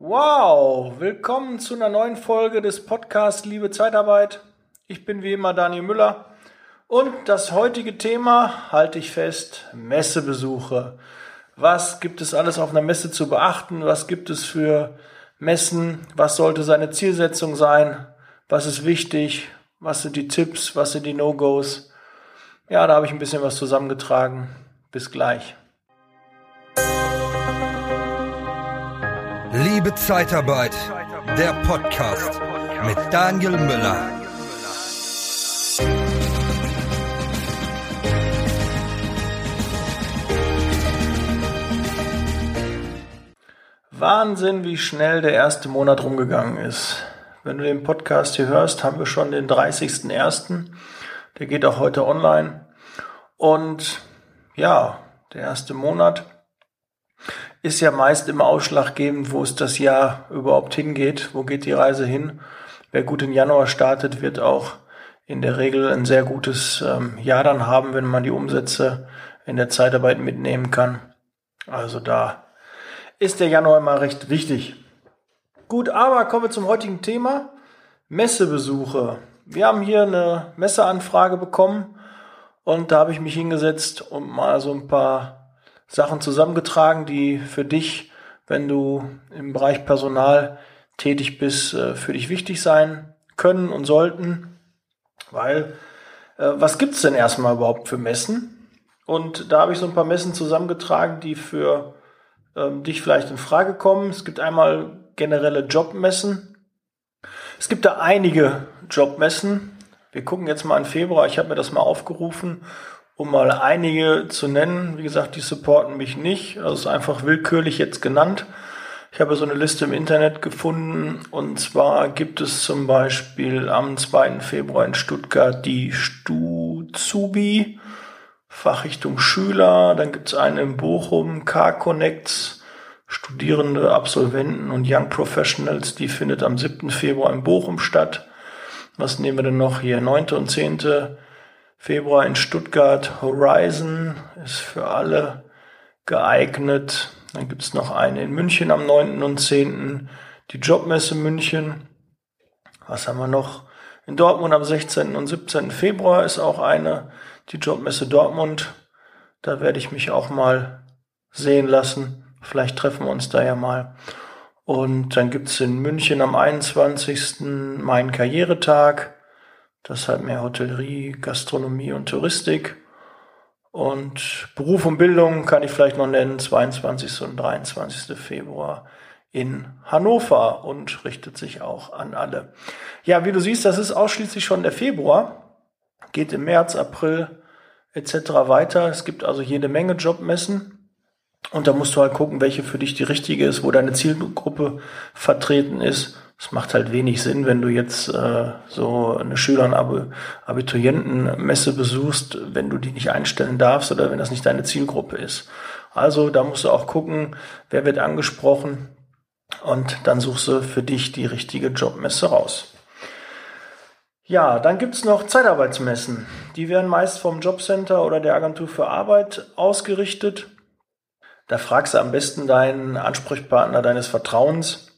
Wow, willkommen zu einer neuen Folge des Podcasts Liebe Zeitarbeit. Ich bin wie immer Daniel Müller und das heutige Thema halte ich fest, Messebesuche. Was gibt es alles auf einer Messe zu beachten? Was gibt es für Messen? Was sollte seine Zielsetzung sein? Was ist wichtig? Was sind die Tipps? Was sind die No-Gos? Ja, da habe ich ein bisschen was zusammengetragen. Bis gleich. Liebe Zeitarbeit, der Podcast mit Daniel Müller. Wahnsinn, wie schnell der erste Monat rumgegangen ist. Wenn du den Podcast hier hörst, haben wir schon den 30.01. Der geht auch heute online. Und ja, der erste Monat ist ja meist immer ausschlaggebend, wo es das Jahr überhaupt hingeht, wo geht die Reise hin. Wer gut in Januar startet, wird auch in der Regel ein sehr gutes ähm, Jahr dann haben, wenn man die Umsätze in der Zeitarbeit mitnehmen kann. Also da ist der Januar immer recht wichtig. Gut, aber kommen wir zum heutigen Thema. Messebesuche. Wir haben hier eine Messeanfrage bekommen und da habe ich mich hingesetzt und mal so ein paar Sachen zusammengetragen, die für dich, wenn du im Bereich Personal tätig bist, äh, für dich wichtig sein können und sollten. Weil, äh, was gibt's denn erstmal überhaupt für Messen? Und da habe ich so ein paar Messen zusammengetragen, die für ähm, dich vielleicht in Frage kommen. Es gibt einmal generelle Jobmessen. Es gibt da einige Jobmessen. Wir gucken jetzt mal im Februar. Ich habe mir das mal aufgerufen um mal einige zu nennen. Wie gesagt, die supporten mich nicht. Also ist einfach willkürlich jetzt genannt. Ich habe so eine Liste im Internet gefunden und zwar gibt es zum Beispiel am 2. Februar in Stuttgart die Stuzubi, Fachrichtung Schüler. Dann gibt es eine in Bochum, Car-Connects, Studierende, Absolventen und Young Professionals. Die findet am 7. Februar in Bochum statt. Was nehmen wir denn noch hier? 9. und 10. Februar in Stuttgart Horizon ist für alle geeignet. Dann gibt es noch eine in München am 9. und 10. Die Jobmesse München. Was haben wir noch? In Dortmund am 16. und 17. Februar ist auch eine, die Jobmesse Dortmund. Da werde ich mich auch mal sehen lassen. Vielleicht treffen wir uns da ja mal. Und dann gibt es in München am 21. meinen Karrieretag. Das hat mehr Hotellerie, Gastronomie und Touristik. Und Beruf und Bildung kann ich vielleicht noch nennen, 22. und 23. Februar in Hannover und richtet sich auch an alle. Ja, wie du siehst, das ist ausschließlich schon der Februar, geht im März, April etc. weiter. Es gibt also jede Menge Jobmessen und da musst du halt gucken, welche für dich die richtige ist, wo deine Zielgruppe vertreten ist es macht halt wenig Sinn, wenn du jetzt äh, so eine Schüler- und Abiturientenmesse besuchst, wenn du die nicht einstellen darfst oder wenn das nicht deine Zielgruppe ist. Also da musst du auch gucken, wer wird angesprochen und dann suchst du für dich die richtige Jobmesse raus. Ja, dann gibt's noch Zeitarbeitsmessen. Die werden meist vom Jobcenter oder der Agentur für Arbeit ausgerichtet. Da fragst du am besten deinen Ansprechpartner deines Vertrauens,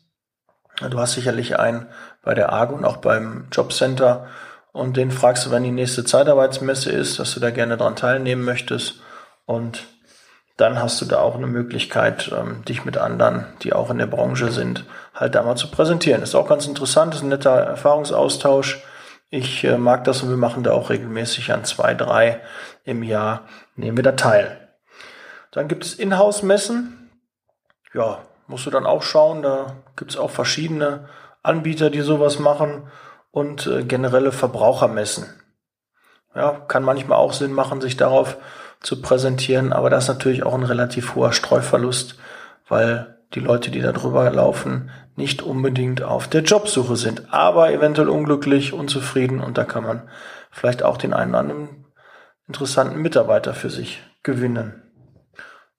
Du hast sicherlich einen bei der AGO und auch beim Jobcenter und den fragst du, wann die nächste Zeitarbeitsmesse ist, dass du da gerne dran teilnehmen möchtest und dann hast du da auch eine Möglichkeit, ähm, dich mit anderen, die auch in der Branche sind, halt da mal zu präsentieren. Ist auch ganz interessant, ist ein netter Erfahrungsaustausch. Ich äh, mag das und wir machen da auch regelmäßig an zwei, drei im Jahr, nehmen wir da teil. Dann gibt es Inhouse-Messen. Ja, musst du dann auch schauen. Da gibt es auch verschiedene Anbieter, die sowas machen und äh, generelle Verbrauchermessen. Ja, kann manchmal auch Sinn machen, sich darauf zu präsentieren, aber das ist natürlich auch ein relativ hoher Streuverlust, weil die Leute, die da drüber laufen, nicht unbedingt auf der Jobsuche sind, aber eventuell unglücklich, unzufrieden und da kann man vielleicht auch den einen oder anderen interessanten Mitarbeiter für sich gewinnen.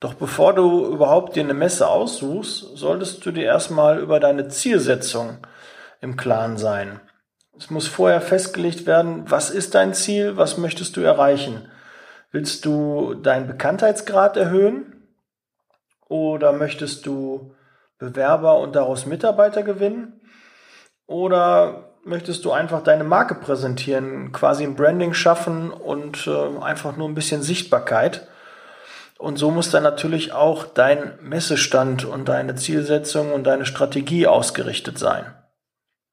Doch bevor du überhaupt dir eine Messe aussuchst, solltest du dir erstmal über deine Zielsetzung im Klaren sein. Es muss vorher festgelegt werden, was ist dein Ziel, was möchtest du erreichen? Willst du deinen Bekanntheitsgrad erhöhen oder möchtest du Bewerber und daraus Mitarbeiter gewinnen? Oder möchtest du einfach deine Marke präsentieren, quasi ein Branding schaffen und äh, einfach nur ein bisschen Sichtbarkeit? Und so muss dann natürlich auch dein Messestand und deine Zielsetzung und deine Strategie ausgerichtet sein.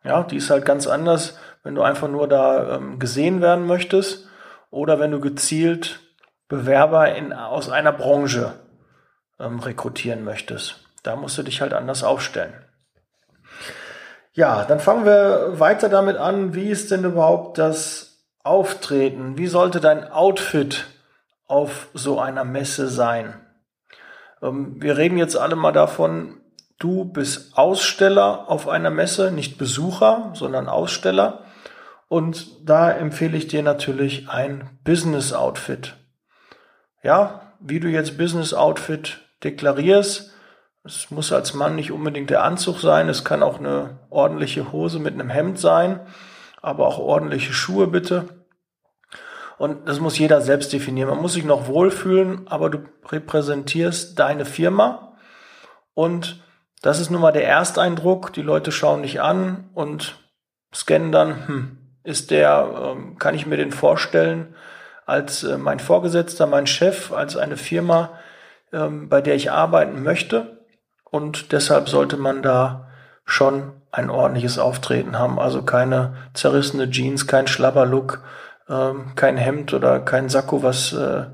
Ja, die ist halt ganz anders, wenn du einfach nur da ähm, gesehen werden möchtest oder wenn du gezielt Bewerber in, aus einer Branche ähm, rekrutieren möchtest. Da musst du dich halt anders aufstellen. Ja, dann fangen wir weiter damit an. Wie ist denn überhaupt das Auftreten? Wie sollte dein Outfit auf so einer Messe sein? Ähm, wir reden jetzt alle mal davon, du bist Aussteller auf einer Messe, nicht Besucher, sondern Aussteller. Und da empfehle ich dir natürlich ein Business Outfit. Ja, wie du jetzt Business Outfit deklarierst, es muss als Mann nicht unbedingt der Anzug sein, es kann auch eine ordentliche Hose mit einem Hemd sein, aber auch ordentliche Schuhe bitte. Und das muss jeder selbst definieren. Man muss sich noch wohlfühlen, aber du repräsentierst deine Firma. Und das ist nun mal der Ersteindruck. Die Leute schauen dich an und scannen dann, hm, ist der, ähm, kann ich mir den vorstellen als äh, mein Vorgesetzter, mein Chef, als eine Firma, ähm, bei der ich arbeiten möchte. Und deshalb sollte man da schon ein ordentliches Auftreten haben. Also keine zerrissene Jeans, kein Schlabberlook, ähm, kein Hemd oder kein Sakko, was äh,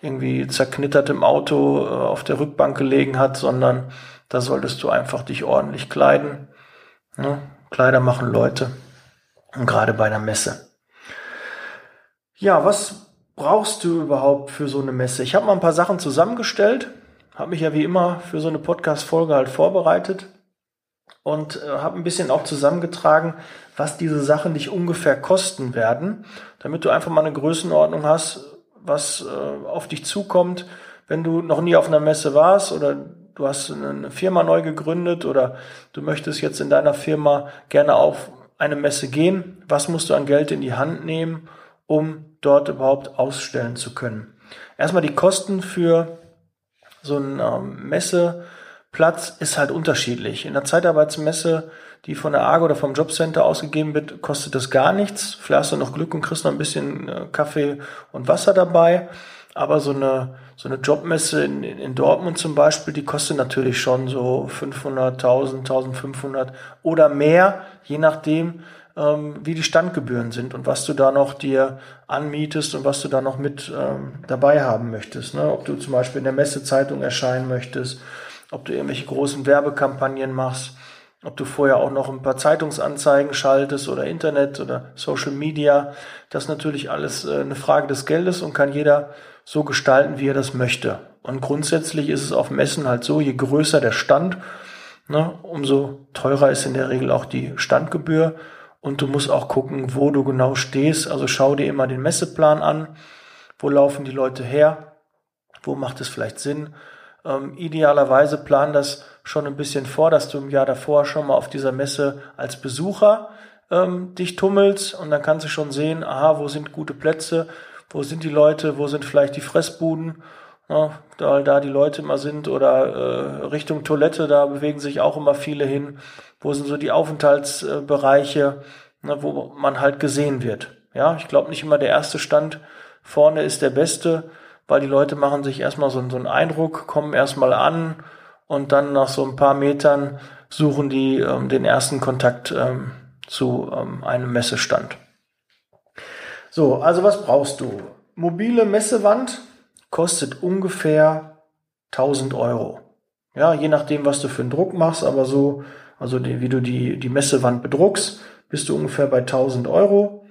irgendwie zerknittert im Auto äh, auf der Rückbank gelegen hat, sondern da solltest du einfach dich ordentlich kleiden. Ne? Kleider machen Leute. Und gerade bei einer Messe. Ja, was brauchst du überhaupt für so eine Messe? Ich habe mal ein paar Sachen zusammengestellt, habe mich ja wie immer für so eine Podcast-Folge halt vorbereitet und äh, habe ein bisschen auch zusammengetragen, was diese Sachen dich ungefähr kosten werden, damit du einfach mal eine Größenordnung hast, was äh, auf dich zukommt, wenn du noch nie auf einer Messe warst oder du hast eine Firma neu gegründet oder du möchtest jetzt in deiner Firma gerne auf eine Messe gehen, was musst du an Geld in die Hand nehmen, um dort überhaupt ausstellen zu können. Erstmal die Kosten für so einen ähm, Messeplatz ist halt unterschiedlich. In der Zeitarbeitsmesse, die von der AGO oder vom Jobcenter ausgegeben wird, kostet das gar nichts. Vielleicht hast du noch Glück und kriegst noch ein bisschen äh, Kaffee und Wasser dabei. Aber so eine, so eine Jobmesse in, in Dortmund zum Beispiel, die kostet natürlich schon so 500, 1000, 1500 oder mehr, je nachdem, ähm, wie die Standgebühren sind und was du da noch dir anmietest und was du da noch mit ähm, dabei haben möchtest. Ne? Ob du zum Beispiel in der Messezeitung erscheinen möchtest, ob du irgendwelche großen Werbekampagnen machst, ob du vorher auch noch ein paar Zeitungsanzeigen schaltest oder Internet oder Social Media. Das ist natürlich alles äh, eine Frage des Geldes und kann jeder so gestalten, wie er das möchte. Und grundsätzlich ist es auf Messen halt so, je größer der Stand, ne, umso teurer ist in der Regel auch die Standgebühr. Und du musst auch gucken, wo du genau stehst. Also schau dir immer den Messeplan an. Wo laufen die Leute her? Wo macht es vielleicht Sinn? Ähm, idealerweise plan das schon ein bisschen vor, dass du im Jahr davor schon mal auf dieser Messe als Besucher ähm, dich tummelst und dann kannst du schon sehen, aha, wo sind gute Plätze, wo sind die Leute, wo sind vielleicht die Fressbuden, ja, da, da die Leute immer sind oder äh, Richtung Toilette, da bewegen sich auch immer viele hin, wo sind so die Aufenthaltsbereiche, ne, wo man halt gesehen wird. Ja, ich glaube nicht immer der erste Stand vorne ist der beste, weil die Leute machen sich erstmal so, so einen Eindruck, kommen erstmal an und dann nach so ein paar Metern suchen die ähm, den ersten Kontakt ähm, zu ähm, einem Messestand. So, also was brauchst du? Mobile Messewand kostet ungefähr 1000 Euro. Ja, je nachdem, was du für einen Druck machst, aber so, also die, wie du die, die Messewand bedruckst, bist du ungefähr bei 1000 Euro.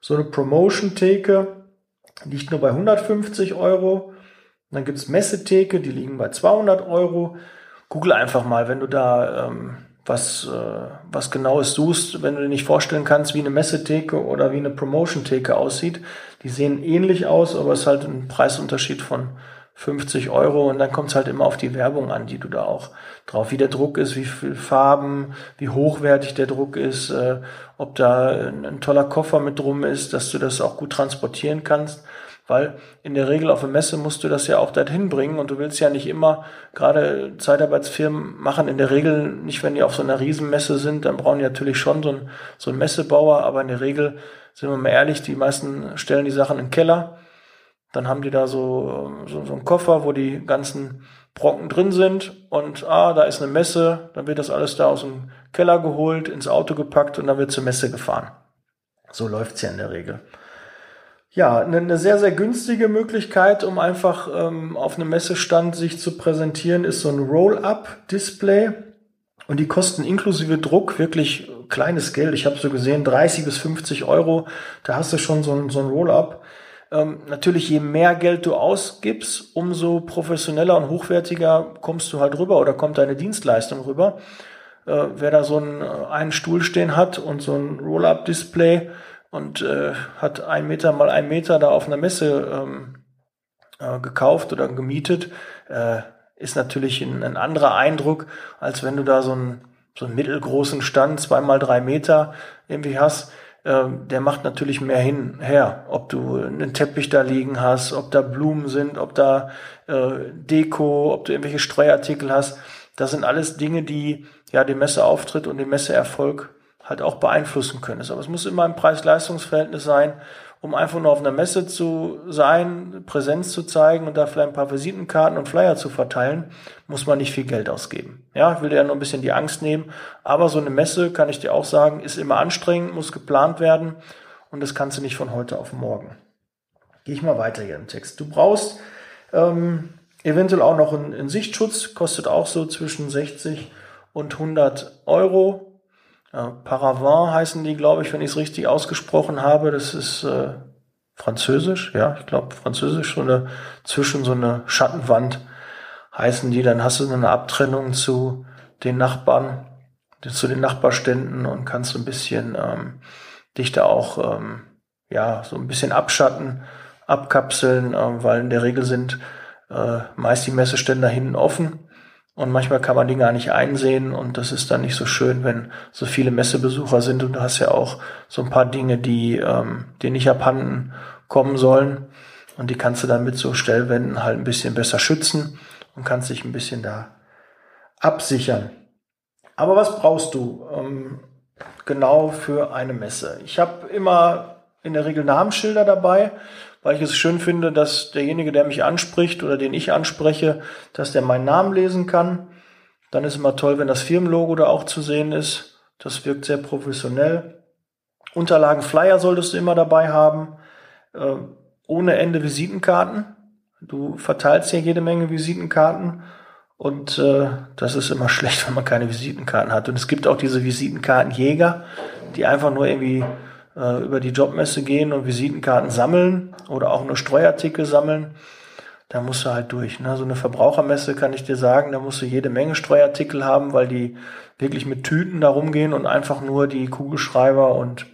So eine Promotion-Theke liegt nur bei 150 Euro. dann gibt's Messetheke, die liegen bei 200 Euro. Google einfach mal, wenn du da ähm, was, äh, was genaues suchst, wenn du dir nicht vorstellen kannst, wie eine Messetheke oder wie eine Promotion-Theke aussieht. Die sehen ähnlich aus, aber es ist halt ein Preisunterschied von 50 Euro und dann kommt es halt immer auf die Werbung an, die du da auch drauf, wie der Druck ist, wie viel Farben, wie hochwertig der Druck ist, äh, ob da ein, ein, toller Koffer mit drum ist, dass du das auch gut transportieren kannst. weil in der Regel auf der Messe musst du das ja auch dorthin bringen und du willst ja nicht immer, gerade Zeitarbeitsfirmen machen in der Regel nicht, wenn die auf so einer Riesenmesse sind, dann brauchen die natürlich schon so einen, so einen Messebauer, aber in der Regel, sind wir mal ehrlich, die meisten stellen die Sachen den Keller, dann haben die da so, so, so einen Koffer, wo die ganzen Brocken drin sind und ah, da ist eine Messe, dann wird das alles da aus dem Keller geholt, ins Auto gepackt und dann wird zur Messe gefahren. So läuft's ja in der Regel. Ja, eine sehr, sehr günstige Möglichkeit, um einfach ähm, auf einem Messestand sich zu präsentieren, ist so ein Roll-Up-Display. Und die kosten inklusive Druck wirklich kleines Geld. Ich habe so gesehen, 30 bis 50 Euro. Da hast du schon so ein, so ein Roll-Up. Ähm, natürlich, je mehr Geld du ausgibst, umso professioneller und hochwertiger kommst du halt rüber oder kommt deine Dienstleistung rüber. Äh, wer da so einen, äh, einen Stuhl stehen hat und so ein Roll-Up-Display und äh, hat ein Meter mal ein Meter da auf einer Messe ähm, äh, gekauft oder gemietet, äh, ist natürlich ein, ein anderer Eindruck, als wenn du da so einen, so einen mittelgroßen Stand, zweimal drei Meter irgendwie hast der macht natürlich mehr hin, her. Ob du einen Teppich da liegen hast, ob da Blumen sind, ob da äh, Deko, ob du irgendwelche Streuartikel hast. Das sind alles Dinge, die ja den Messeauftritt und den Messeerfolg halt auch beeinflussen können. Aber es muss immer ein Preis-Leistungs-Verhältnis sein um einfach nur auf einer Messe zu sein, Präsenz zu zeigen und da vielleicht ein paar Visitenkarten und Flyer zu verteilen, muss man nicht viel Geld ausgeben. Ja, ich will dir ja nur ein bisschen die Angst nehmen. Aber so eine Messe, kann ich dir auch sagen, ist immer anstrengend, muss geplant werden und das kannst du nicht von heute auf morgen. Gehe ich mal weiter hier im Text. Du brauchst ähm, eventuell auch noch einen, einen Sichtschutz, kostet auch so zwischen 60 und 100 Euro. Paravent heißen die, glaube ich, wenn ich es richtig ausgesprochen habe. Das ist äh, Französisch, ja, ich glaube Französisch, so eine zwischen so eine Schattenwand heißen die. Dann hast du eine Abtrennung zu den Nachbarn, zu den Nachbarständen und kannst so ein bisschen ähm, dich da auch ähm, ja so ein bisschen abschatten, abkapseln, äh, weil in der Regel sind äh, meist die Messestände hinten offen und manchmal kann man die gar nicht einsehen und das ist dann nicht so schön, wenn so viele Messebesucher sind und du hast ja auch so ein paar Dinge, die ähm, dir nicht abhanden kommen sollen und die kannst du dann mit so Stellwänden halt ein bisschen besser schützen und kannst dich ein bisschen da absichern. Aber was brauchst du ähm, genau für eine Messe? Ich habe immer in der Regel Namensschilder dabei weil ich es schön finde, dass derjenige, der mich anspricht oder den ich anspreche, dass der meinen Namen lesen kann. Dann ist immer toll, wenn das Firmenlogo da auch zu sehen ist. Das wirkt sehr professionell. Unterlagen, Flyer solltest du immer dabei haben. Äh, ohne Ende Visitenkarten. Du verteilst hier jede Menge Visitenkarten. Und äh, das ist immer schlecht, wenn man keine Visitenkarten hat. Und es gibt auch diese Visitenkartenjäger, die einfach nur irgendwie äh, über die Jobmesse gehen und Visitenkarten sammeln oder auch nur Streuartikel sammeln, da musst du halt durch. Ne? So eine Verbrauchermesse kann ich dir sagen, da musst du jede Menge Streuartikel haben, weil die wirklich mit Tüten da rumgehen und einfach nur die Kugelschreiber und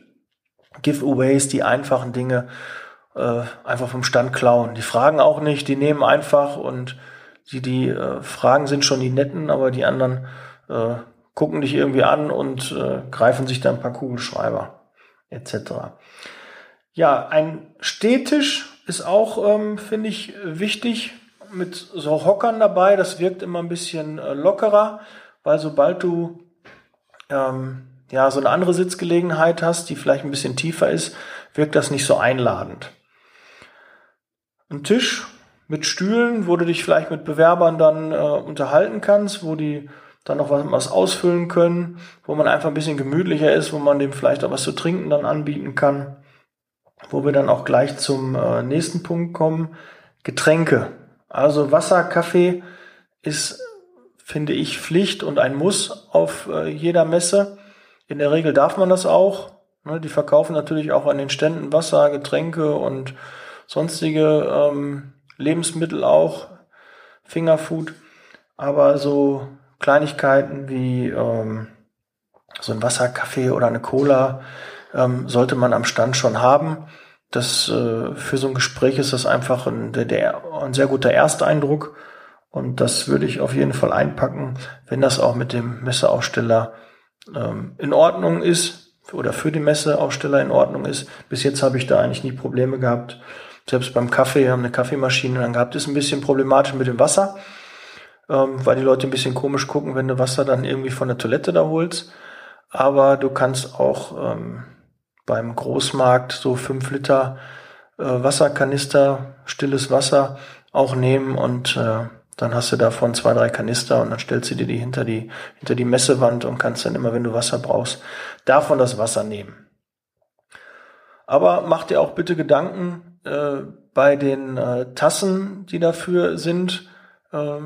Giveaways, die einfachen Dinge äh, einfach vom Stand klauen. Die fragen auch nicht, die nehmen einfach und die, die äh, Fragen sind schon die netten, aber die anderen äh, gucken dich irgendwie an und äh, greifen sich da ein paar Kugelschreiber etc. Ja, ein Stehtisch ist auch, ähm, finde ich, wichtig mit so Hockern dabei. Das wirkt immer ein bisschen äh, lockerer, weil sobald du ähm, ja so eine andere Sitzgelegenheit hast, die vielleicht ein bisschen tiefer ist, wirkt das nicht so einladend. Ein Tisch mit Stühlen, wo du dich vielleicht mit Bewerbern dann äh, unterhalten kannst, wo die dann noch was, was ausfüllen können, wo man einfach ein bisschen gemütlicher ist, wo man dem vielleicht auch was zu trinken dann anbieten kann. Wo wir dann auch gleich zum äh, nächsten Punkt kommen. Getränke. Also Wasser, Kaffee ist, finde ich, Pflicht und ein Muss auf äh, jeder Messe. In der Regel darf man das auch. Ne, die verkaufen natürlich auch an den Ständen Wasser, Getränke und sonstige ähm, Lebensmittel auch, Fingerfood. Aber so Kleinigkeiten wie ähm, so ein Wasserkaffee oder eine Cola ähm, sollte man am Stand schon haben. Das äh, für so ein Gespräch ist das einfach ein, der, der, ein sehr guter Ersteindruck und das würde ich auf jeden Fall einpacken, wenn das auch mit dem Messeaussteller ähm, in Ordnung ist oder für die Messeaussteller in Ordnung ist. Bis jetzt habe ich da eigentlich nie Probleme gehabt. selbst beim Kaffee, wir haben eine Kaffeemaschine dann gehabt, ist ein bisschen problematisch mit dem Wasser, ähm, weil die Leute ein bisschen komisch gucken, wenn du Wasser dann irgendwie von der Toilette da holst. Aber du kannst auch ähm, beim Großmarkt so fünf Liter äh, Wasserkanister, stilles Wasser auch nehmen und äh, dann hast du davon zwei, drei Kanister und dann stellst du dir die hinter die, hinter die Messewand und kannst dann immer, wenn du Wasser brauchst, davon das Wasser nehmen. Aber mach dir auch bitte Gedanken äh, bei den äh, Tassen, die dafür sind, äh,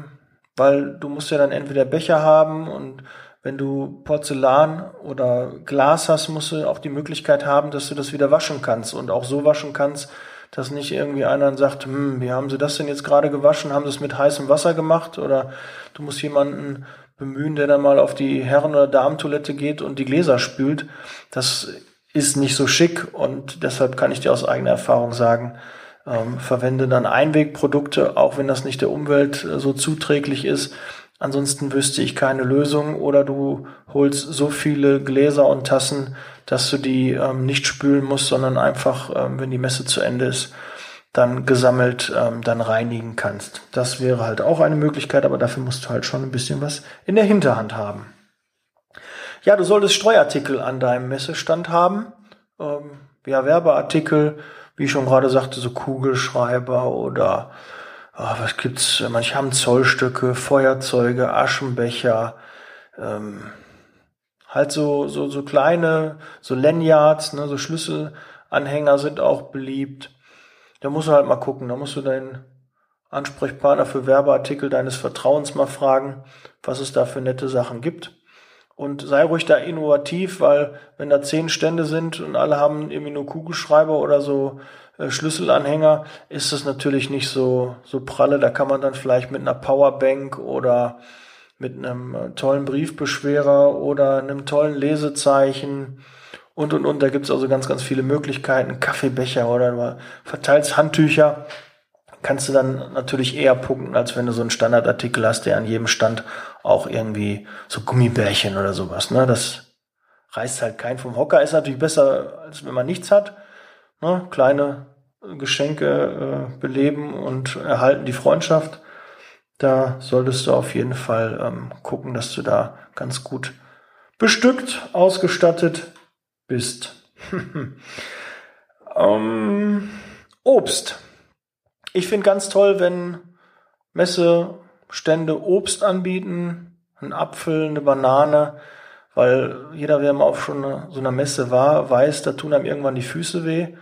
weil du musst ja dann entweder Becher haben und wenn du Porzellan oder Glas hast, musst du auch die Möglichkeit haben, dass du das wieder waschen kannst und auch so waschen kannst, dass nicht irgendwie einer sagt, hm, wie haben sie das denn jetzt gerade gewaschen? Haben sie es mit heißem Wasser gemacht? Oder du musst jemanden bemühen, der dann mal auf die Herren- oder Damentoilette geht und die Gläser spült. Das ist nicht so schick und deshalb kann ich dir aus eigener Erfahrung sagen, ähm, verwende dann Einwegprodukte, auch wenn das nicht der Umwelt äh, so zuträglich ist. Ansonsten wüsste ich keine Lösung oder du holst so viele Gläser und Tassen, dass du die ähm, nicht spülen musst, sondern einfach, ähm, wenn die Messe zu Ende ist, dann gesammelt ähm, dann reinigen kannst. Das wäre halt auch eine Möglichkeit, aber dafür musst du halt schon ein bisschen was in der Hinterhand haben. Ja, du solltest Streuartikel an deinem Messestand haben. Ähm, ja, Werbeartikel, wie ich schon gerade sagte, so Kugelschreiber oder oh, was gibt's? Manche haben Zollstücke, Feuerzeuge, Aschenbecher, ähm, halt so, so, so kleine, so Lanyards, ne, so Schlüsselanhänger sind auch beliebt. Da musst du halt mal gucken, da musst du deinen Ansprechpartner für Werbeartikel deines Vertrauens mal fragen, was es da für nette Sachen gibt. Und sei ruhig da innovativ, weil wenn da zehn Stände sind und alle haben irgendwie nur Kugelschreiber oder so äh, Schlüsselanhänger, ist das natürlich nicht so, so pralle. Da kann man dann vielleicht mit einer Powerbank oder mit einem äh, tollen Briefbeschwerer oder einem tollen Lesezeichen und und und. Da gibt's also ganz, ganz viele Möglichkeiten. Kaffeebecher oder verteilst Handtücher. Kannst du dann natürlich eher punkten, als wenn du so einen Standardartikel hast, der an jedem Stand auch irgendwie so Gummibärchen oder sowas. Ne? Das reißt halt keinen vom Hocker. Ist natürlich besser, als wenn man nichts hat. Ne? Kleine Geschenke äh, beleben und erhalten die Freundschaft. Da solltest du auf jeden Fall ähm, gucken, dass du da ganz gut bestückt, ausgestattet bist. ähm, Obst. Ich finde ganz toll, wenn Messestände Obst anbieten, ein Apfel, eine Banane, weil jeder, wer mal auf schon so einer Messe war, weiß, da tun einem irgendwann die Füße weh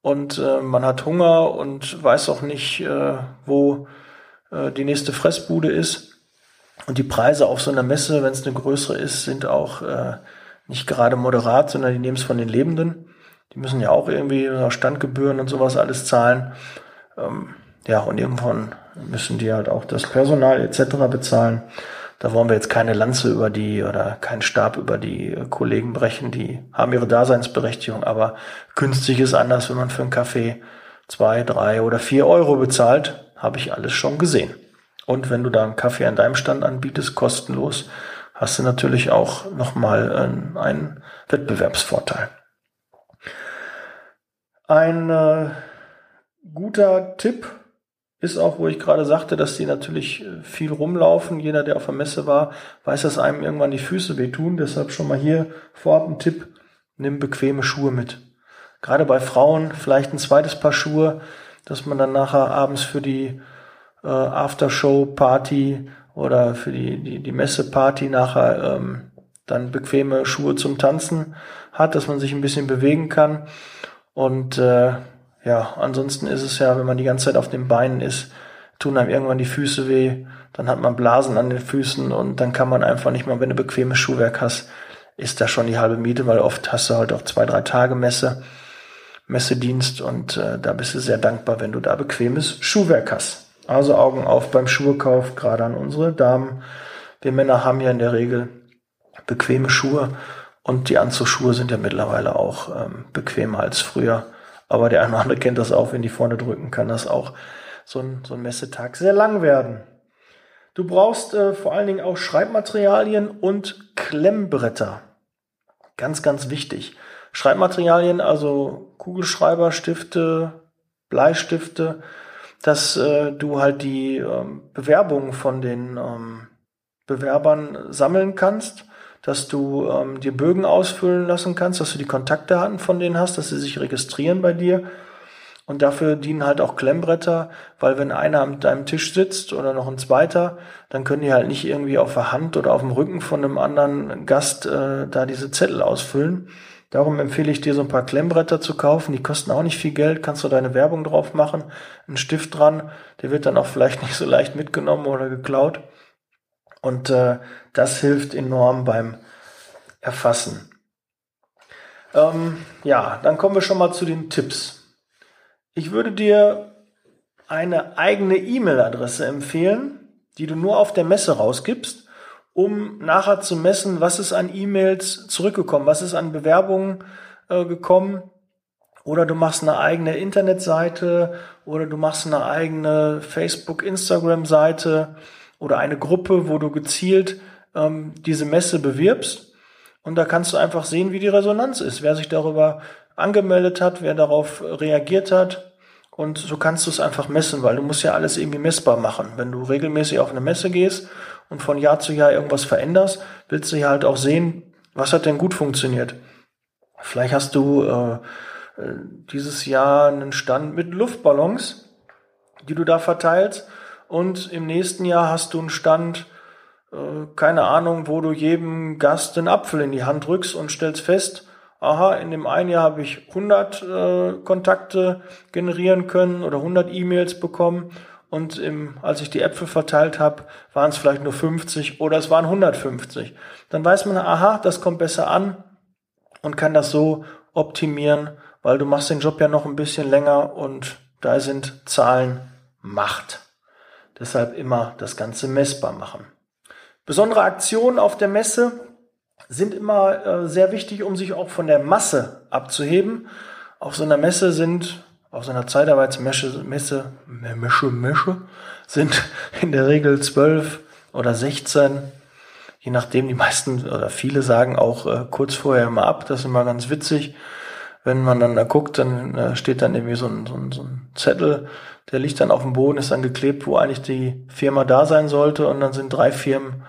und äh, man hat Hunger und weiß auch nicht, äh, wo äh, die nächste Fressbude ist. Und die Preise auf so einer Messe, wenn es eine größere ist, sind auch äh, nicht gerade moderat, sondern die nehmen es von den Lebenden. Die müssen ja auch irgendwie Standgebühren und sowas alles zahlen. Ähm, ja, und irgendwann müssen die halt auch das Personal etc. bezahlen. Da wollen wir jetzt keine Lanze über die oder keinen Stab über die Kollegen brechen. Die haben ihre Daseinsberechtigung, aber günstig ist anders, wenn man für einen Kaffee zwei, drei oder vier Euro bezahlt habe ich alles schon gesehen. Und wenn du da einen Kaffee an deinem Stand anbietest, kostenlos, hast du natürlich auch nochmal einen, einen Wettbewerbsvorteil. Ein äh, guter Tipp ist auch, wo ich gerade sagte, dass die natürlich äh, viel rumlaufen. Jeder, der auf der Messe war, weiß, dass einem irgendwann die Füße wehtun. Deshalb schon mal hier vorab ein Tipp. Nimm bequeme Schuhe mit. Gerade bei Frauen vielleicht ein zweites Paar Schuhe, dass man dann nachher abends für die äh, Aftershow-Party oder für die, die, die Messe-Party nachher ähm, dann bequeme Schuhe zum Tanzen hat, dass man sich ein bisschen bewegen kann. Und äh, ja, ansonsten ist es ja, wenn man die ganze Zeit auf den Beinen ist, tun einem irgendwann die Füße weh, dann hat man Blasen an den Füßen und dann kann man einfach nicht mal, wenn du bequemes Schuhwerk hast, ist da schon die halbe Miete, weil oft hast du halt auch zwei, drei Tage Messe Messedienst und äh, da bist du sehr dankbar, wenn du da bequemes Schuhwerk hast. Also Augen auf beim Schuhkauf, gerade an unsere Damen. Wir Männer haben ja in der Regel bequeme Schuhe und die Anzugsschuhe sind ja mittlerweile auch ähm, bequemer als früher. Aber der eine oder andere kennt das auch, wenn die vorne drücken, kann das auch so ein, so ein Messetag sehr lang werden. Du brauchst äh, vor allen Dingen auch Schreibmaterialien und Klemmbretter. Ganz, ganz wichtig. Schreibmaterialien, also Kugelschreiber, Stifte, Bleistifte, dass äh, du halt die ähm, Bewerbungen von den ähm, Bewerbern sammeln kannst, dass du ähm, dir Bögen ausfüllen lassen kannst, dass du die Kontaktdaten von denen hast, dass sie sich registrieren bei dir. Und dafür dienen halt auch Klemmbretter, weil wenn einer an deinem Tisch sitzt oder noch ein zweiter, dann können die halt nicht irgendwie auf der Hand oder auf dem Rücken von einem anderen Gast äh, da diese Zettel ausfüllen. Darum empfehle ich dir so ein paar Klemmbretter zu kaufen. Die kosten auch nicht viel Geld. Kannst du deine Werbung drauf machen. Ein Stift dran. Der wird dann auch vielleicht nicht so leicht mitgenommen oder geklaut. Und äh, das hilft enorm beim Erfassen. Ähm, ja, dann kommen wir schon mal zu den Tipps. Ich würde dir eine eigene E-Mail-Adresse empfehlen, die du nur auf der Messe rausgibst, um nachher zu messen, was ist an E-Mails zurückgekommen, was ist an Bewerbungen äh, gekommen. Oder du machst eine eigene Internetseite oder du machst eine eigene Facebook, Instagram-Seite oder eine Gruppe, wo du gezielt ähm, diese Messe bewirbst. Und da kannst du einfach sehen, wie die Resonanz ist, wer sich darüber angemeldet hat, wer darauf reagiert hat. Und so kannst du es einfach messen, weil du musst ja alles irgendwie messbar machen. Wenn du regelmäßig auf eine Messe gehst und von Jahr zu Jahr irgendwas veränderst, willst du ja halt auch sehen, was hat denn gut funktioniert. Vielleicht hast du äh, äh dieses Jahr einen Stand mit Luftballons, die du da verteilst. Und im nächsten Jahr hast du einen Stand, äh, keine Ahnung, wo du jedem Gast einen Apfel in die Hand drückst und stellst fest, aha, in dem einen Jahr habe ich 100 äh, Kontakte generieren können oder 100 E-Mails bekommen und im, als ich die Äpfel verteilt habe, waren es vielleicht nur 50 oder es waren 150. Dann weiß man, aha, das kommt besser an und kann das so optimieren, weil du machst den Job ja noch ein bisschen länger und da sind Zahlen Macht. Deshalb immer das Ganze messbar machen. Besondere Aktionen auf der Messe sind immer äh, sehr wichtig, um sich auch von der Masse abzuheben. Auf so einer Messe sind, auf so einer Zeitarbeitsmesse, Messe, Mesche, Mesche, sind in der Regel zwölf oder 16, je nachdem, die meisten oder viele sagen auch äh, kurz vorher mal ab. Das ist immer ganz witzig. Wenn man dann da guckt, dann äh, steht dann irgendwie so ein, so, ein, so ein Zettel, der liegt dann auf dem Boden, ist dann geklebt, wo eigentlich die Firma da sein sollte und dann sind drei Firmen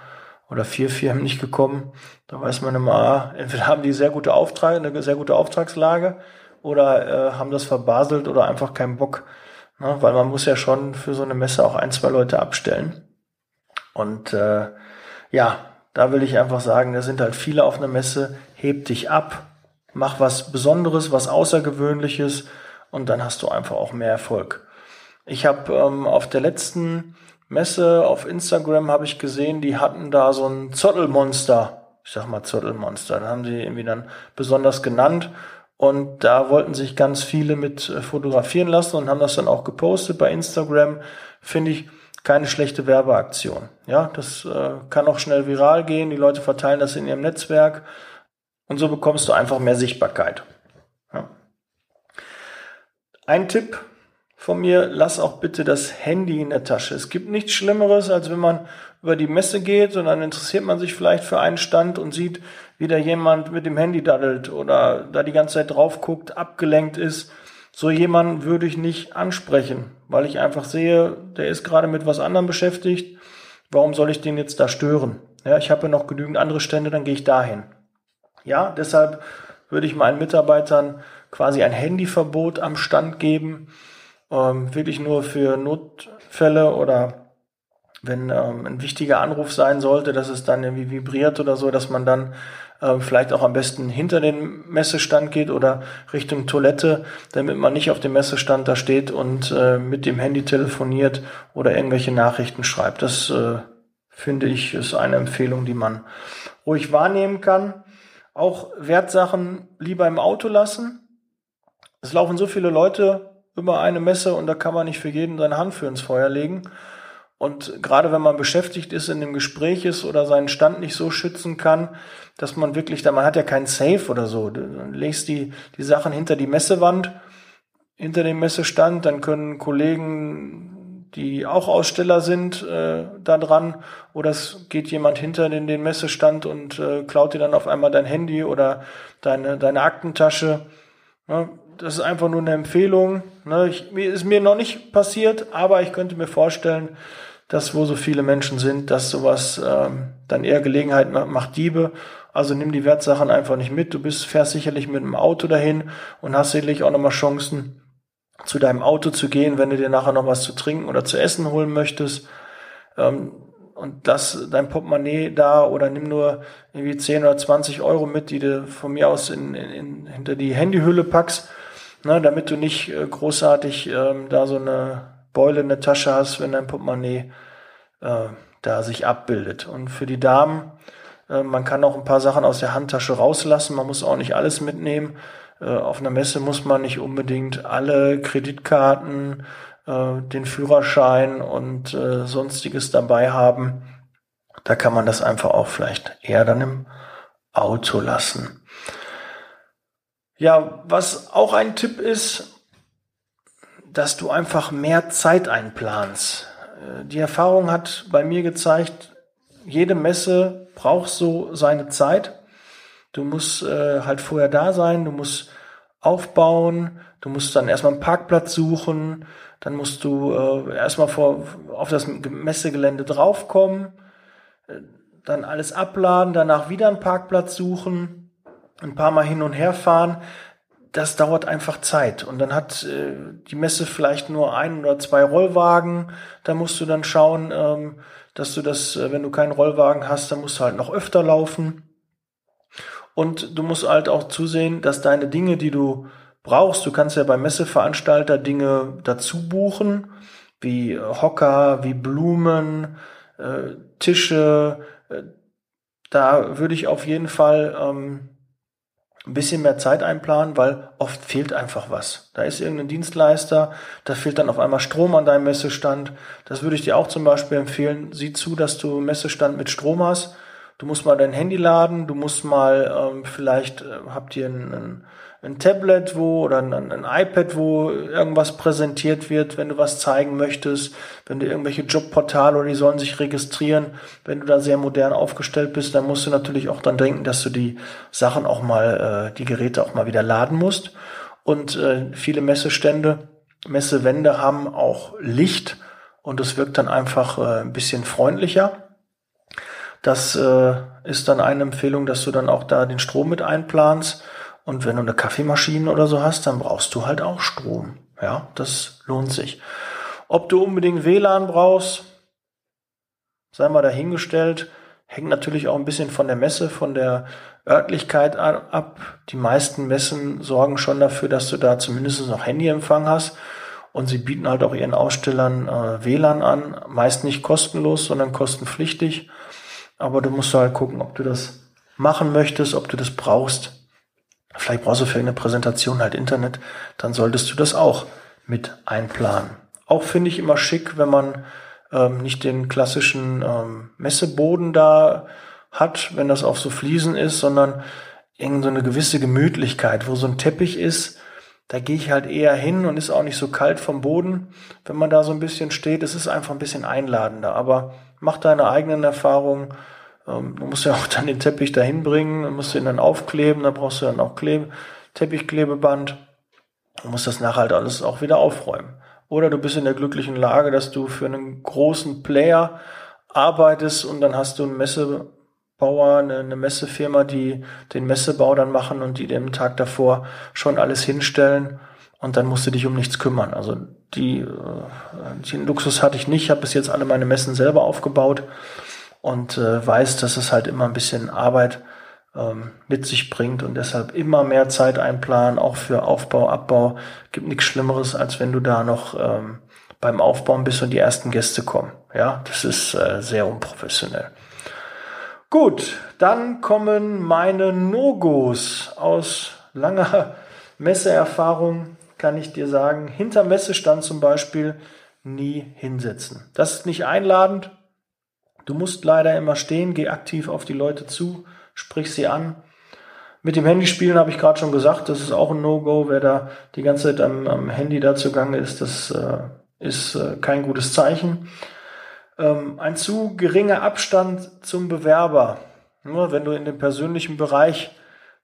oder vier Firmen nicht gekommen. Da weiß man immer, ah, entweder haben die sehr gute Auftrag, eine sehr gute Auftragslage oder äh, haben das verbaselt oder einfach keinen Bock. Ne? Weil man muss ja schon für so eine Messe auch ein, zwei Leute abstellen. Und äh, ja, da will ich einfach sagen, da sind halt viele auf einer Messe, heb dich ab, mach was Besonderes, was Außergewöhnliches und dann hast du einfach auch mehr Erfolg. Ich habe ähm, auf der letzten Messe auf Instagram habe ich gesehen, die hatten da so ein Zottelmonster. Ich sag mal Zottelmonster. Da haben sie irgendwie dann besonders genannt. Und da wollten sich ganz viele mit äh, fotografieren lassen und haben das dann auch gepostet bei Instagram. Finde ich keine schlechte Werbeaktion. Ja, das äh, kann auch schnell viral gehen. Die Leute verteilen das in ihrem Netzwerk. Und so bekommst du einfach mehr Sichtbarkeit. Ja. Ein Tipp, von mir, lass auch bitte das Handy in der Tasche. Es gibt nichts Schlimmeres, als wenn man über die Messe geht und dann interessiert man sich vielleicht für einen Stand und sieht, wie da jemand mit dem Handy daddelt oder da die ganze Zeit drauf guckt, abgelenkt ist. So jemanden würde ich nicht ansprechen, weil ich einfach sehe, der ist gerade mit was anderem beschäftigt. Warum soll ich den jetzt da stören? Ja, ich habe ja noch genügend andere Stände, dann gehe ich dahin. Ja, deshalb würde ich meinen Mitarbeitern quasi ein Handyverbot am Stand geben ähm, wirklich nur für Notfälle oder wenn ähm, ein wichtiger Anruf sein sollte, dass es dann irgendwie vibriert oder so, dass man dann äh, vielleicht auch am besten hinter den Messestand geht oder Richtung Toilette, damit man nicht auf dem Messestand da steht und äh, mit dem Handy telefoniert oder irgendwelche Nachrichten schreibt. Das äh, finde ich ist eine Empfehlung, die man ruhig wahrnehmen kann. Auch Wertsachen lieber im Auto lassen. Es laufen so viele Leute über eine Messe und da kann man nicht für jeden seine Hand für ins Feuer legen. Und gerade wenn man beschäftigt ist, in dem Gespräch ist oder seinen Stand nicht so schützen kann, dass man wirklich, da man hat ja keinen Safe oder so, du legst die, die Sachen hinter die Messewand, hinter dem Messestand, dann können Kollegen, die auch Aussteller sind, äh, da dran, oder es geht jemand hinter den, den Messestand und äh, klaut dir dann auf einmal dein Handy oder deine, deine Aktentasche. Ja, das ist einfach nur eine Empfehlung Ne, ich, mir ist mir noch nicht passiert, aber ich könnte mir vorstellen, dass wo so viele Menschen sind, dass sowas ähm, dann eher Gelegenheit macht Diebe. Also nimm die Wertsachen einfach nicht mit. Du bist fährst sicherlich mit dem Auto dahin und hast sicherlich auch nochmal Chancen, zu deinem Auto zu gehen, wenn du dir nachher noch was zu trinken oder zu essen holen möchtest. Ähm, und lass dein Portemonnaie da oder nimm nur irgendwie 10 oder 20 Euro mit, die du von mir aus in, in, in hinter die Handyhülle packst, ne, damit du nicht äh, großartig ähm, da so eine Beule in der Tasche hast, wenn dein Portemonnaie äh, da sich abbildet. Und für die Damen, äh, man kann auch ein paar Sachen aus der Handtasche rauslassen, man muss auch nicht alles mitnehmen. Äh, auf einer Messe muss man nicht unbedingt alle Kreditkarten, äh, den Führerschein und äh, sonstiges dabei haben. Da kann man das einfach auch vielleicht eher dann im Auto lassen. Ja, was auch ein Tipp ist, dass du einfach mehr Zeit einplanst. Äh, die Erfahrung hat bei mir gezeigt, jede Messe braucht so seine Zeit. Du musst äh, halt vorher da sein, du musst aufbauen, du musst dann erstmal einen Parkplatz suchen, dann musst du äh, erstmal vor, auf das Messegelände draufkommen, dann alles abladen, danach wieder einen Parkplatz suchen, ein paar Mal hin und her fahren. Das dauert einfach Zeit. Und dann hat äh, die Messe vielleicht nur ein oder zwei Rollwagen. Da musst du dann schauen, ähm, dass du das, äh, wenn du keinen Rollwagen hast, dann musst du halt noch öfter laufen. Und du musst halt auch zusehen, dass deine Dinge, die du brauchst. Du kannst ja beim Messeveranstalter Dinge dazu buchen, wie äh, Hocker, wie Blumen, äh, Tische. Äh, da würde ich auf jeden Fall ähm, ein bisschen mehr Zeit einplanen, weil oft fehlt einfach was. Da ist irgendein Dienstleister, da fehlt dann auf einmal Strom an deinem Messestand. Das würde ich dir auch zum Beispiel empfehlen. Sieh zu, dass du Messestand mit Strom hast. Du musst mal dein Handy laden, du musst mal, ähm, vielleicht äh, habt ihr einen, einen ein Tablet, wo oder ein, ein, iPad, wo irgendwas präsentiert wird, wenn du was zeigen möchtest, wenn du irgendwelche Jobportale oder die sollen sich registrieren, wenn du da sehr modern aufgestellt bist, dann musst du natürlich auch dann denken, dass du die Sachen auch mal, äh, die Geräte auch mal wieder laden musst. Und äh, viele Messestände, Messewände haben auch Licht und es wirkt dann einfach äh, ein bisschen freundlicher. Das äh, ist dann eine Empfehlung, dass du dann auch da den Strom mit einplanst und wenn du eine Kaffeemaschine oder so hast, dann brauchst du halt auch Strom. Ja, das lohnt sich. Ob du unbedingt WLAN brauchst, sei mal dahingestellt, hängt natürlich auch ein bisschen von der Messe, von der Örtlichkeit ab. Die meisten Messen sorgen schon dafür, dass du da zumindest noch Handyempfang hast. Und sie bieten halt auch ihren Ausstellern äh, WLAN an. Meist nicht kostenlos, sondern kostenpflichtig. Aber du musst halt gucken, ob du das machen möchtest, ob du das brauchst. Vielleicht brauchst du für eine Präsentation halt Internet, dann solltest du das auch mit einplanen. Auch finde ich immer schick, wenn man ähm, nicht den klassischen ähm, Messeboden da hat, wenn das auf so Fliesen ist, sondern irgend so eine gewisse Gemütlichkeit, wo so ein Teppich ist, da gehe ich halt eher hin und ist auch nicht so kalt vom Boden, wenn man da so ein bisschen steht. Es ist einfach ein bisschen einladender, aber mach deine eigenen Erfahrungen ähm, du musst ja auch dann den Teppich dahin bringen, dann musst du ihn dann aufkleben, da brauchst du dann auch Klebe, Teppichklebeband. Du musst das nachher halt alles auch wieder aufräumen. Oder du bist in der glücklichen Lage, dass du für einen großen Player arbeitest und dann hast du einen Messebauer, eine, eine Messefirma, die den Messebau dann machen und die dem Tag davor schon alles hinstellen und dann musst du dich um nichts kümmern. Also die, äh, den Luxus hatte ich nicht, ich habe bis jetzt alle meine Messen selber aufgebaut und äh, weiß, dass es halt immer ein bisschen Arbeit ähm, mit sich bringt und deshalb immer mehr Zeit einplanen, auch für Aufbau, Abbau. Gibt nichts Schlimmeres, als wenn du da noch ähm, beim Aufbauen bist und die ersten Gäste kommen. Ja, das ist äh, sehr unprofessionell. Gut, dann kommen meine No-Gos aus langer Messeerfahrung, kann ich dir sagen. Hinter Messestand zum Beispiel nie hinsetzen. Das ist nicht einladend, Du musst leider immer stehen, geh aktiv auf die Leute zu, sprich sie an. Mit dem Handyspielen habe ich gerade schon gesagt, das ist auch ein No-Go. Wer da die ganze Zeit am, am Handy da zugange ist, das äh, ist äh, kein gutes Zeichen. Ähm, ein zu geringer Abstand zum Bewerber. Nur wenn du in dem persönlichen Bereich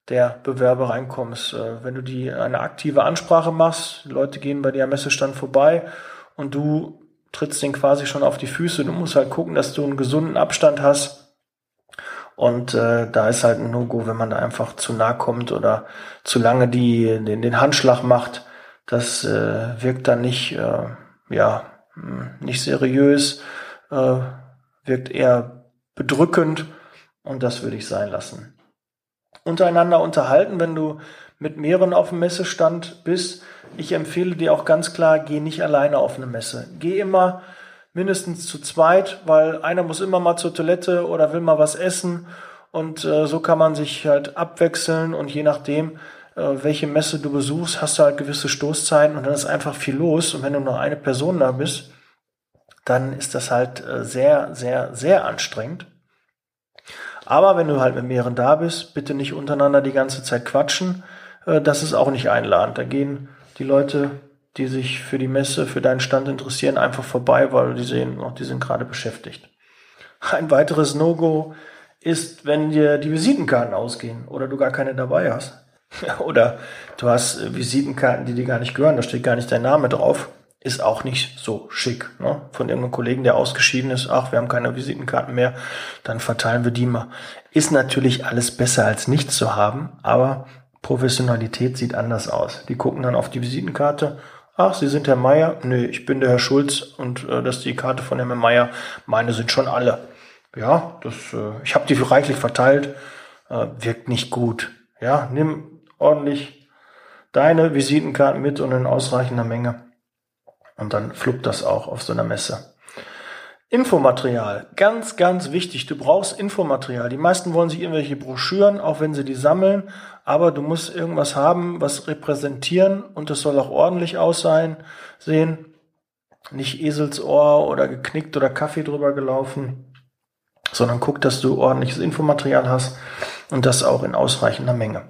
der Bewerber reinkommst. Äh, wenn du die eine aktive Ansprache machst, Leute gehen bei dir am Messestand vorbei und du trittst den quasi schon auf die Füße. Du musst halt gucken, dass du einen gesunden Abstand hast. Und äh, da ist halt ein No-Go, wenn man da einfach zu nah kommt oder zu lange die, den, den Handschlag macht. Das äh, wirkt dann nicht, äh, ja, hm, nicht seriös, äh, wirkt eher bedrückend und das würde ich sein lassen. Untereinander unterhalten, wenn du mit mehreren auf dem Messestand bist. Ich empfehle dir auch ganz klar, geh nicht alleine auf eine Messe. Geh immer mindestens zu zweit, weil einer muss immer mal zur Toilette oder will mal was essen und äh, so kann man sich halt abwechseln und je nachdem, äh, welche Messe du besuchst, hast du halt gewisse Stoßzeiten und dann ist einfach viel los und wenn du nur eine Person da bist, dann ist das halt äh, sehr, sehr, sehr anstrengend. Aber wenn du halt mit mehreren da bist, bitte nicht untereinander die ganze Zeit quatschen. Äh, das ist auch nicht einladend. Da gehen die Leute, die sich für die Messe, für deinen Stand interessieren, einfach vorbei, weil die sehen, oh, die sind gerade beschäftigt. Ein weiteres No-Go ist, wenn dir die Visitenkarten ausgehen oder du gar keine dabei hast. oder du hast Visitenkarten, die dir gar nicht gehören, da steht gar nicht dein Name drauf ist auch nicht so schick. Ne? Von irgendeinem Kollegen, der ausgeschieden ist, ach, wir haben keine Visitenkarten mehr, dann verteilen wir die mal. Ist natürlich alles besser als nichts zu haben, aber Professionalität sieht anders aus. Die gucken dann auf die Visitenkarte, ach, Sie sind Herr Meier? Nö, ich bin der Herr Schulz und äh, das ist die Karte von Herrn Meier. Meine sind schon alle. Ja, das, äh, ich habe die reichlich verteilt, äh, wirkt nicht gut. Ja, nimm ordentlich deine Visitenkarten mit und in ausreichender Menge und dann fluppt das auch auf so einer Messe. Infomaterial, ganz, ganz wichtig. Du brauchst Infomaterial. Die meisten wollen sich irgendwelche Broschüren, auch wenn sie die sammeln, aber du musst irgendwas haben, was repräsentieren und es soll auch ordentlich aussehen, sehen. Nicht Eselsohr oder geknickt oder Kaffee drüber gelaufen, sondern guck, dass du ordentliches Infomaterial hast und das auch in ausreichender Menge.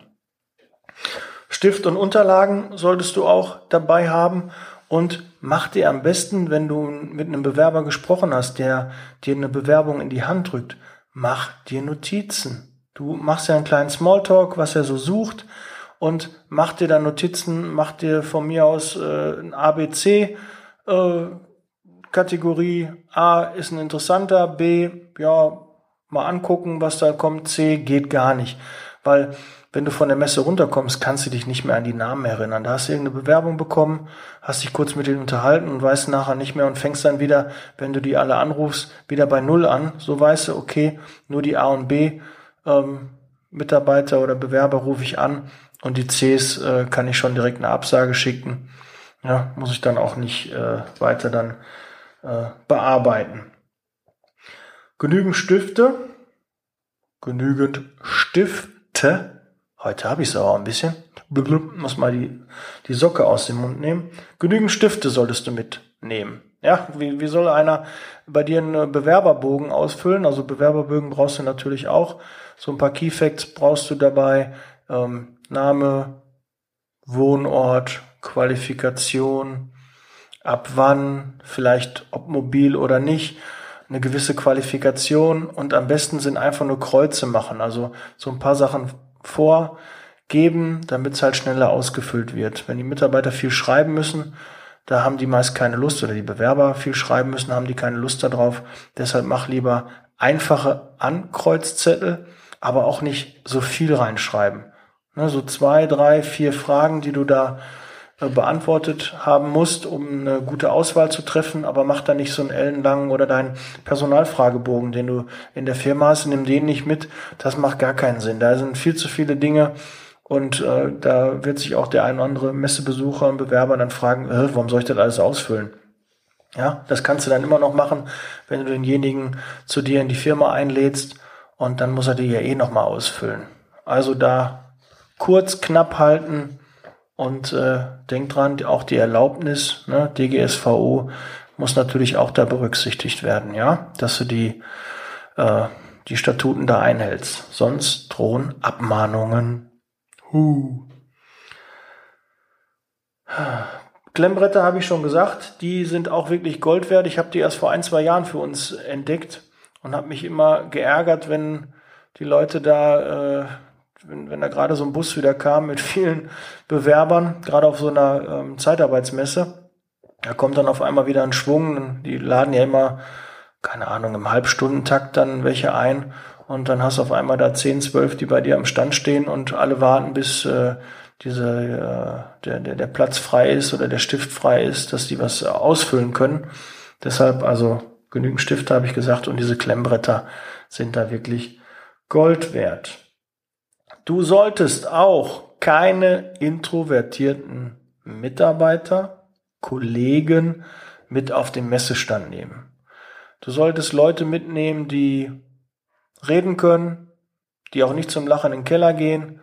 Stift und Unterlagen solltest du auch dabei haben und mach dir am besten, wenn du mit einem Bewerber gesprochen hast, der dir eine Bewerbung in die Hand drückt, mach dir Notizen. Du machst ja einen kleinen Smalltalk, was er so sucht und mach dir dann Notizen, mach dir von mir aus äh, ein ABC äh, Kategorie. A ist ein interessanter, B ja mal angucken, was da kommt, C geht gar nicht, weil wenn du von der Messe runterkommst, kannst du dich nicht mehr an die Namen erinnern. Da hast du irgendeine Bewerbung bekommen, hast dich kurz mit denen unterhalten und weißt nachher nicht mehr und fängst dann wieder, wenn du die alle anrufst, wieder bei Null an. So weißt du, okay, nur die A und B ähm, Mitarbeiter oder Bewerber rufe ich an und die Cs äh, kann ich schon direkt eine Absage schicken. Ja, muss ich dann auch nicht äh, weiter dann äh, bearbeiten. Genügend Stifte, genügend Stifte Heute habe ich es aber ein bisschen. Muss mal die, die Socke aus dem Mund nehmen. Genügend Stifte solltest du mitnehmen. Ja, wie, wie soll einer bei dir einen Bewerberbogen ausfüllen? Also Bewerberbögen brauchst du natürlich auch. So ein paar Keyfacts brauchst du dabei. Ähm, Name, Wohnort, Qualifikation, ab wann, vielleicht ob mobil oder nicht, eine gewisse Qualifikation und am besten sind einfach nur Kreuze machen. Also so ein paar Sachen vorgeben, damit es halt schneller ausgefüllt wird. Wenn die Mitarbeiter viel schreiben müssen, da haben die meist keine Lust oder die Bewerber viel schreiben müssen, haben die keine Lust darauf. Deshalb mach lieber einfache Ankreuzzettel, aber auch nicht so viel reinschreiben. Ne, so zwei, drei, vier Fragen, die du da beantwortet haben musst, um eine gute Auswahl zu treffen, aber mach da nicht so einen ellenlangen oder deinen Personalfragebogen, den du in der Firma hast, nimm den nicht mit. Das macht gar keinen Sinn. Da sind viel zu viele Dinge und äh, da wird sich auch der ein oder andere Messebesucher und Bewerber dann fragen, äh, warum soll ich das alles ausfüllen? Ja, das kannst du dann immer noch machen, wenn du denjenigen zu dir in die Firma einlädst und dann muss er dir ja eh nochmal ausfüllen. Also da kurz, knapp halten, und äh, denk dran, auch die Erlaubnis, ne, DGSVO, muss natürlich auch da berücksichtigt werden, ja, dass du die, äh, die Statuten da einhältst. Sonst drohen Abmahnungen. Huh. Klemmbretter habe ich schon gesagt, die sind auch wirklich Gold wert. Ich habe die erst vor ein, zwei Jahren für uns entdeckt und habe mich immer geärgert, wenn die Leute da äh, wenn, wenn, da gerade so ein Bus wieder kam mit vielen Bewerbern, gerade auf so einer ähm, Zeitarbeitsmesse, da kommt dann auf einmal wieder ein Schwung. Die laden ja immer, keine Ahnung, im Halbstundentakt dann welche ein. Und dann hast du auf einmal da 10, 12, die bei dir am Stand stehen und alle warten, bis äh, diese, äh, der, der, der Platz frei ist oder der Stift frei ist, dass die was ausfüllen können. Deshalb also genügend Stifte, habe ich gesagt, und diese Klemmbretter sind da wirklich Gold wert. Du solltest auch keine introvertierten Mitarbeiter, Kollegen mit auf den Messestand nehmen. Du solltest Leute mitnehmen, die reden können, die auch nicht zum Lachen in den Keller gehen,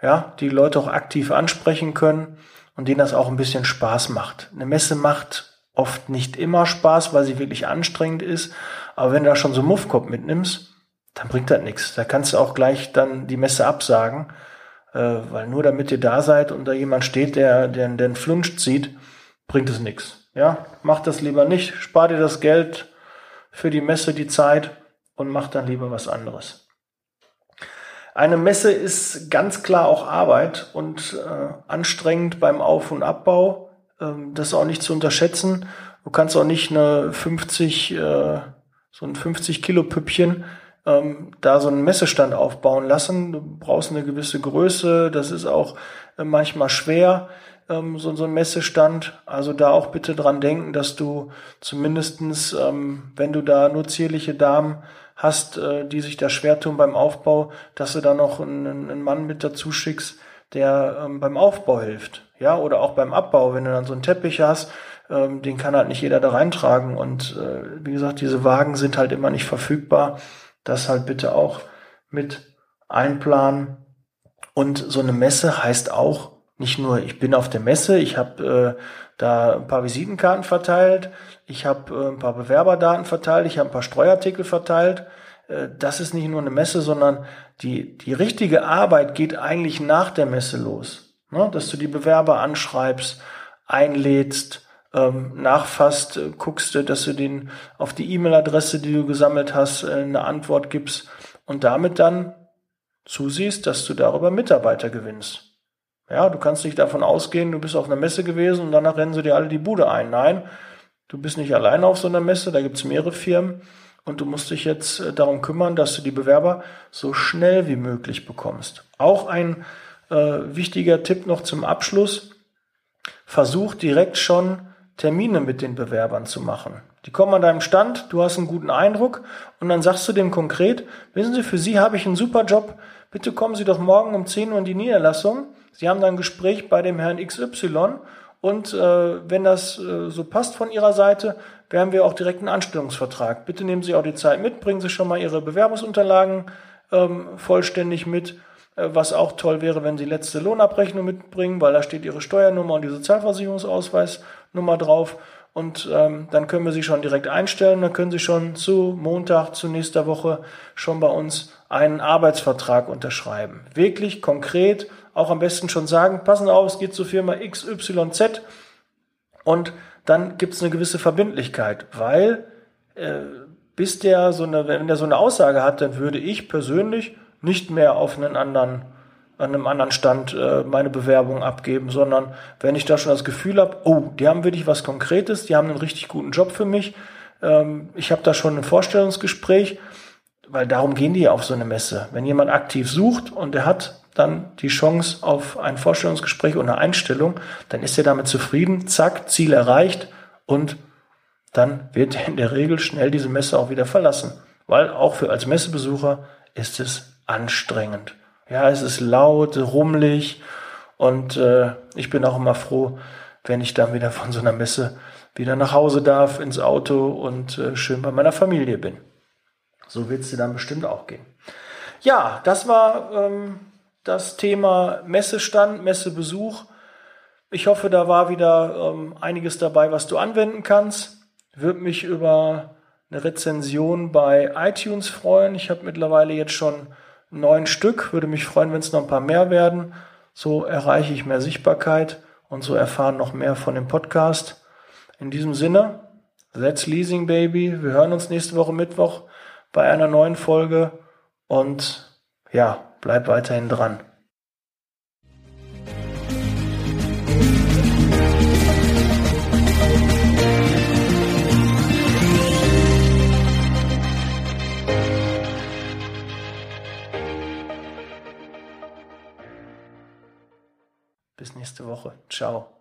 ja, die Leute auch aktiv ansprechen können und denen das auch ein bisschen Spaß macht. Eine Messe macht oft nicht immer Spaß, weil sie wirklich anstrengend ist, aber wenn du da schon so Muffkopf mitnimmst, dann bringt das nichts. Da kannst du auch gleich dann die Messe absagen, äh, weil nur damit ihr da seid und da jemand steht, der, der, der einen Flunsch zieht, bringt es nichts. Ja, macht das lieber nicht, spart dir das Geld für die Messe, die Zeit und macht dann lieber was anderes. Eine Messe ist ganz klar auch Arbeit und äh, anstrengend beim Auf- und Abbau. Ähm, das ist auch nicht zu unterschätzen. Du kannst auch nicht eine 50, äh, so ein 50 Kilo Püppchen ähm, da so einen Messestand aufbauen lassen. Du brauchst eine gewisse Größe. Das ist auch äh, manchmal schwer, ähm, so, so ein Messestand. Also da auch bitte dran denken, dass du zumindestens, ähm, wenn du da nur zierliche Damen hast, äh, die sich da schwer tun beim Aufbau, dass du da noch einen, einen Mann mit dazu schickst, der ähm, beim Aufbau hilft. Ja, oder auch beim Abbau, wenn du dann so einen Teppich hast, ähm, den kann halt nicht jeder da reintragen. Und äh, wie gesagt, diese Wagen sind halt immer nicht verfügbar. Das halt bitte auch mit einplanen. Und so eine Messe heißt auch nicht nur, ich bin auf der Messe, ich habe äh, da ein paar Visitenkarten verteilt, ich habe äh, ein paar Bewerberdaten verteilt, ich habe ein paar Streuartikel verteilt. Äh, das ist nicht nur eine Messe, sondern die, die richtige Arbeit geht eigentlich nach der Messe los. Ne? Dass du die Bewerber anschreibst, einlädst, ähm, nachfasst, äh, guckst, dass du den auf die E-Mail-Adresse, die du gesammelt hast, äh, eine Antwort gibst und damit dann zusiehst, dass du darüber Mitarbeiter gewinnst. Ja, du kannst nicht davon ausgehen, du bist auf einer Messe gewesen und danach rennen sie dir alle die Bude ein. Nein, du bist nicht alleine auf so einer Messe, da gibt's mehrere Firmen und du musst dich jetzt äh, darum kümmern, dass du die Bewerber so schnell wie möglich bekommst. Auch ein äh, wichtiger Tipp noch zum Abschluss. Versuch direkt schon Termine mit den Bewerbern zu machen. Die kommen an deinem Stand, du hast einen guten Eindruck und dann sagst du dem konkret, wissen Sie, für Sie habe ich einen super Job, bitte kommen Sie doch morgen um 10 Uhr in die Niederlassung Sie haben dann ein Gespräch bei dem Herrn XY und äh, wenn das äh, so passt von Ihrer Seite, werden wir auch direkt einen Anstellungsvertrag. Bitte nehmen Sie auch die Zeit mit, bringen Sie schon mal Ihre Bewerbungsunterlagen ähm, vollständig mit. Äh, was auch toll wäre, wenn Sie letzte Lohnabrechnung mitbringen, weil da steht Ihre Steuernummer und die Sozialversicherungsausweisnummer drauf. Und ähm, dann können wir Sie schon direkt einstellen. Dann können Sie schon zu Montag, zu nächster Woche schon bei uns einen Arbeitsvertrag unterschreiben. Wirklich konkret auch am besten schon sagen, passen auf, es geht zur Firma XYZ und dann gibt es eine gewisse Verbindlichkeit, weil äh, bis der so eine, wenn der so eine Aussage hat, dann würde ich persönlich nicht mehr auf einen anderen, an einem anderen Stand äh, meine Bewerbung abgeben, sondern wenn ich da schon das Gefühl habe, oh, die haben wirklich was Konkretes, die haben einen richtig guten Job für mich, ähm, ich habe da schon ein Vorstellungsgespräch, weil darum gehen die ja auf so eine Messe. Wenn jemand aktiv sucht und der hat dann die Chance auf ein Vorstellungsgespräch und eine Einstellung, dann ist er damit zufrieden, zack, Ziel erreicht und dann wird er in der Regel schnell diese Messe auch wieder verlassen. Weil auch für als Messebesucher ist es anstrengend. Ja, es ist laut, rummelig und äh, ich bin auch immer froh, wenn ich dann wieder von so einer Messe wieder nach Hause darf, ins Auto und äh, schön bei meiner Familie bin. So wird es dir dann bestimmt auch gehen. Ja, das war ähm, das Thema Messestand, Messebesuch. Ich hoffe, da war wieder ähm, einiges dabei, was du anwenden kannst. Würde mich über eine Rezension bei iTunes freuen. Ich habe mittlerweile jetzt schon neun Stück. Würde mich freuen, wenn es noch ein paar mehr werden. So erreiche ich mehr Sichtbarkeit und so erfahren noch mehr von dem Podcast. In diesem Sinne, Let's Leasing Baby. Wir hören uns nächste Woche Mittwoch bei einer neuen Folge und ja, bleib weiterhin dran. Nächste Woche. Ciao.